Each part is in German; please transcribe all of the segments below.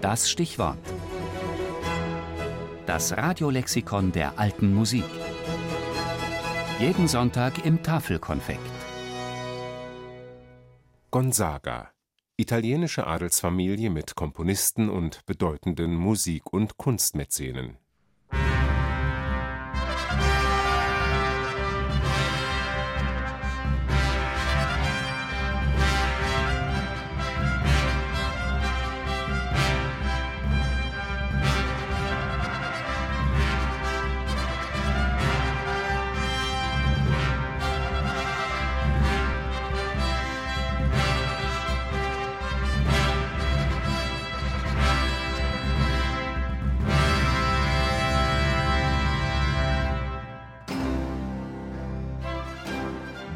Das Stichwort. Das Radiolexikon der alten Musik. Jeden Sonntag im Tafelkonfekt. Gonzaga. Italienische Adelsfamilie mit Komponisten und bedeutenden Musik- und Kunstmäzenen.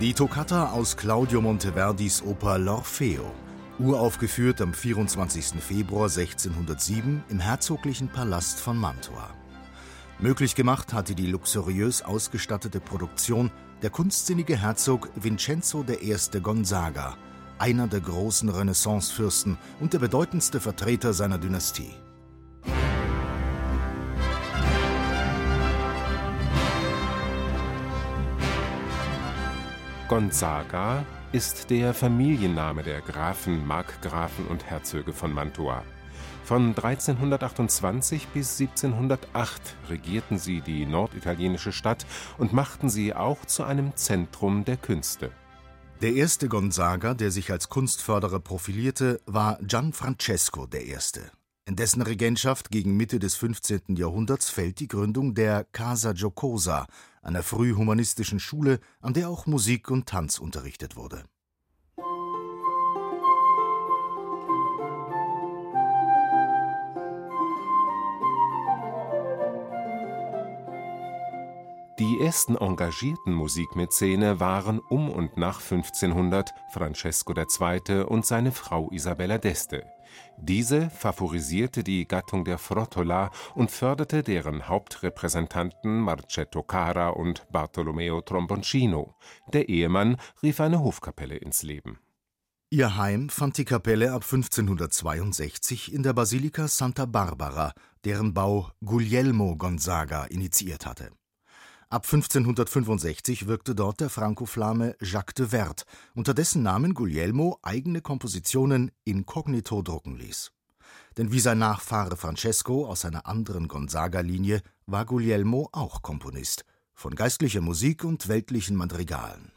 Die Toccata aus Claudio Monteverdis Oper L'Orfeo, uraufgeführt am 24. Februar 1607 im herzoglichen Palast von Mantua. Möglich gemacht hatte die luxuriös ausgestattete Produktion der kunstsinnige Herzog Vincenzo I. Gonzaga, einer der großen Renaissancefürsten und der bedeutendste Vertreter seiner Dynastie. Gonzaga ist der Familienname der Grafen, Markgrafen und Herzöge von Mantua. Von 1328 bis 1708 regierten sie die norditalienische Stadt und machten sie auch zu einem Zentrum der Künste. Der erste Gonzaga, der sich als Kunstförderer profilierte, war Gianfrancesco I. In dessen Regentschaft gegen Mitte des 15. Jahrhunderts fällt die Gründung der Casa Giocosa, einer frühhumanistischen Schule, an der auch Musik und Tanz unterrichtet wurde. Die ersten engagierten Musikmäzene waren um und nach 1500 Francesco II. und seine Frau Isabella d'Este. Diese favorisierte die Gattung der Frottola und förderte deren Hauptrepräsentanten Marcetto Cara und Bartolomeo Tromboncino. Der Ehemann rief eine Hofkapelle ins Leben. Ihr Heim fand die Kapelle ab 1562 in der Basilika Santa Barbara, deren Bau Guglielmo Gonzaga initiiert hatte. Ab 1565 wirkte dort der Frankoflame Jacques de Wert, unter dessen Namen Guglielmo eigene Kompositionen inkognito drucken ließ. Denn wie sein Nachfahre Francesco aus einer anderen Gonzaga-Linie war Guglielmo auch Komponist von geistlicher Musik und weltlichen Madrigalen.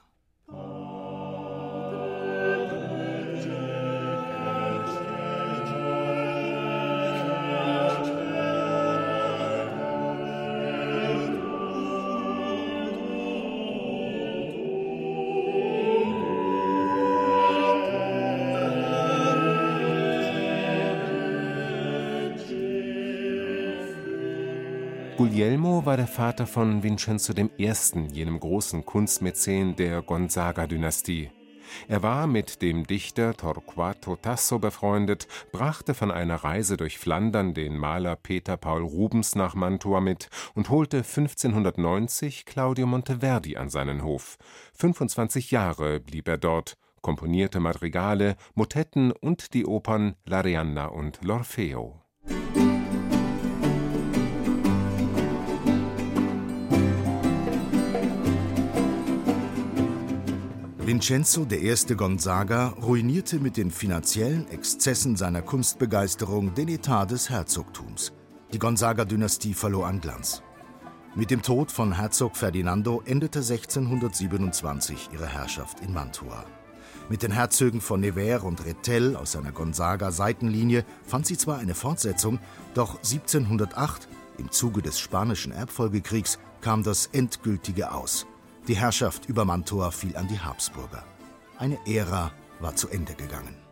Guglielmo war der Vater von Vincenzo I., jenem großen Kunstmäzen der Gonzaga-Dynastie. Er war mit dem Dichter Torquato Tasso befreundet, brachte von einer Reise durch Flandern den Maler Peter Paul Rubens nach Mantua mit und holte 1590 Claudio Monteverdi an seinen Hof. 25 Jahre blieb er dort, komponierte Madrigale, Motetten und die Opern L'Arianna und L'Orfeo. Vincenzo I. Gonzaga ruinierte mit den finanziellen Exzessen seiner Kunstbegeisterung den Etat des Herzogtums. Die Gonzaga-Dynastie verlor an Glanz. Mit dem Tod von Herzog Ferdinando endete 1627 ihre Herrschaft in Mantua. Mit den Herzögen von Nevers und Rethel aus seiner Gonzaga-Seitenlinie fand sie zwar eine Fortsetzung, doch 1708, im Zuge des Spanischen Erbfolgekriegs, kam das endgültige Aus. Die Herrschaft über Mantua fiel an die Habsburger. Eine Ära war zu Ende gegangen.